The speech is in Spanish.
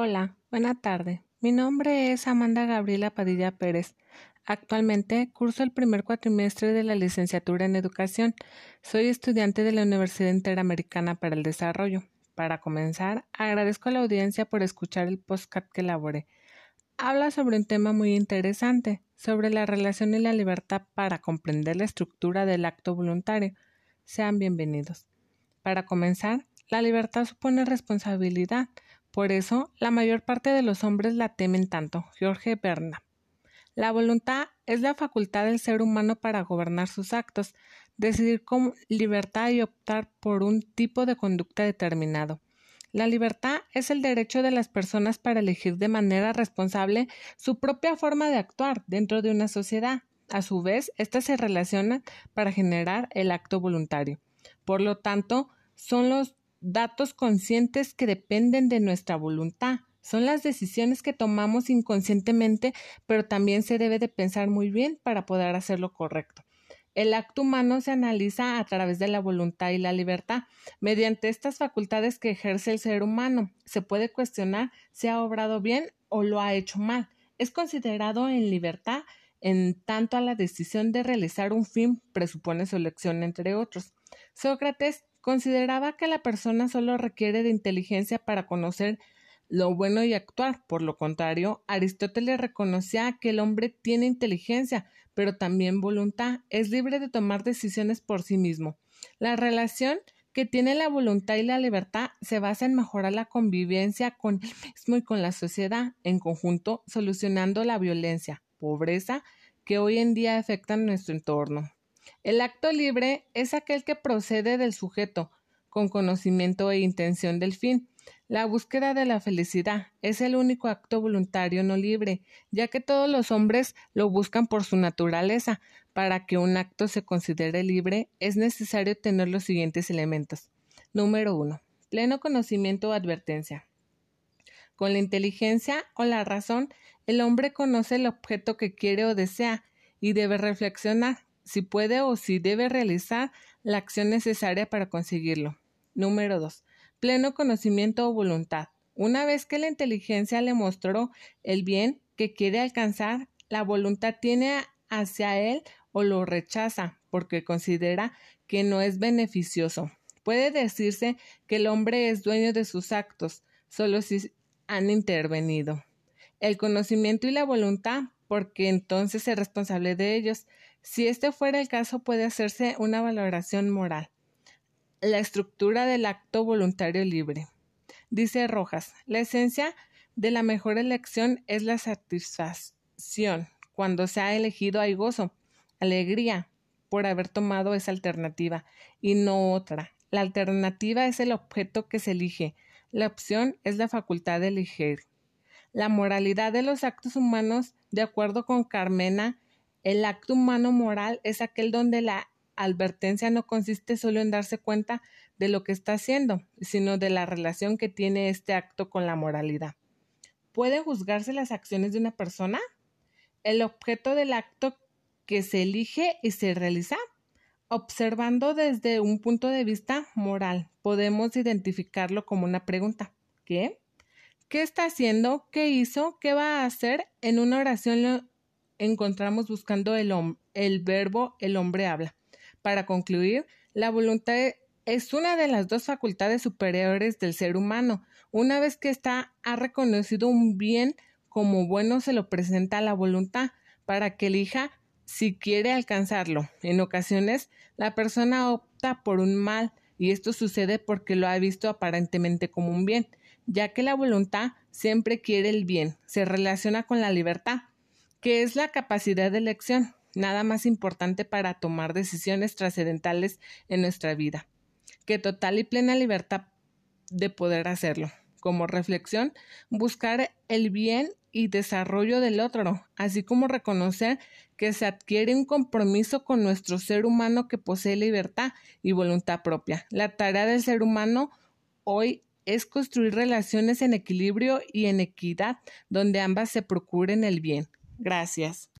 Hola, buena tarde. Mi nombre es Amanda Gabriela Padilla Pérez. Actualmente curso el primer cuatrimestre de la licenciatura en Educación. Soy estudiante de la Universidad Interamericana para el Desarrollo. Para comenzar, agradezco a la audiencia por escuchar el postcat que elaboré. Habla sobre un tema muy interesante, sobre la relación y la libertad para comprender la estructura del acto voluntario. Sean bienvenidos. Para comenzar, la libertad supone responsabilidad. Por eso, la mayor parte de los hombres la temen tanto. Jorge Berna. La voluntad es la facultad del ser humano para gobernar sus actos, decidir con libertad y optar por un tipo de conducta determinado. La libertad es el derecho de las personas para elegir de manera responsable su propia forma de actuar dentro de una sociedad. A su vez, ésta se relaciona para generar el acto voluntario. Por lo tanto, son los datos conscientes que dependen de nuestra voluntad. Son las decisiones que tomamos inconscientemente, pero también se debe de pensar muy bien para poder hacer lo correcto. El acto humano se analiza a través de la voluntad y la libertad. Mediante estas facultades que ejerce el ser humano, se puede cuestionar si ha obrado bien o lo ha hecho mal. Es considerado en libertad en tanto a la decisión de realizar un fin presupone su elección entre otros. Sócrates consideraba que la persona solo requiere de inteligencia para conocer lo bueno y actuar. Por lo contrario, Aristóteles reconocía que el hombre tiene inteligencia, pero también voluntad, es libre de tomar decisiones por sí mismo. La relación que tiene la voluntad y la libertad se basa en mejorar la convivencia con el mismo y con la sociedad, en conjunto, solucionando la violencia, pobreza que hoy en día afectan nuestro entorno. El acto libre es aquel que procede del sujeto, con conocimiento e intención del fin. La búsqueda de la felicidad es el único acto voluntario no libre, ya que todos los hombres lo buscan por su naturaleza. Para que un acto se considere libre es necesario tener los siguientes elementos. Número uno. Pleno conocimiento o advertencia. Con la inteligencia o la razón, el hombre conoce el objeto que quiere o desea y debe reflexionar si puede o si debe realizar la acción necesaria para conseguirlo. Número 2. Pleno conocimiento o voluntad. Una vez que la inteligencia le mostró el bien que quiere alcanzar, la voluntad tiene hacia él o lo rechaza porque considera que no es beneficioso. Puede decirse que el hombre es dueño de sus actos, solo si han intervenido. El conocimiento y la voluntad porque entonces es responsable de ellos. Si este fuera el caso, puede hacerse una valoración moral. La estructura del acto voluntario libre. Dice Rojas, la esencia de la mejor elección es la satisfacción. Cuando se ha elegido hay gozo, alegría por haber tomado esa alternativa y no otra. La alternativa es el objeto que se elige. La opción es la facultad de elegir. La moralidad de los actos humanos, de acuerdo con Carmena, el acto humano moral es aquel donde la advertencia no consiste solo en darse cuenta de lo que está haciendo, sino de la relación que tiene este acto con la moralidad. ¿Pueden juzgarse las acciones de una persona? El objeto del acto que se elige y se realiza. Observando desde un punto de vista moral, podemos identificarlo como una pregunta. ¿Qué? ¿Qué está haciendo? ¿Qué hizo? ¿Qué va a hacer? En una oración lo encontramos buscando el, el verbo el hombre habla. Para concluir, la voluntad es una de las dos facultades superiores del ser humano. Una vez que ésta ha reconocido un bien como bueno, se lo presenta a la voluntad para que elija si quiere alcanzarlo. En ocasiones, la persona opta por un mal y esto sucede porque lo ha visto aparentemente como un bien ya que la voluntad siempre quiere el bien, se relaciona con la libertad, que es la capacidad de elección, nada más importante para tomar decisiones trascendentales en nuestra vida, que total y plena libertad de poder hacerlo. Como reflexión, buscar el bien y desarrollo del otro, así como reconocer que se adquiere un compromiso con nuestro ser humano que posee libertad y voluntad propia. La tarea del ser humano hoy es construir relaciones en equilibrio y en equidad donde ambas se procuren el bien. Gracias.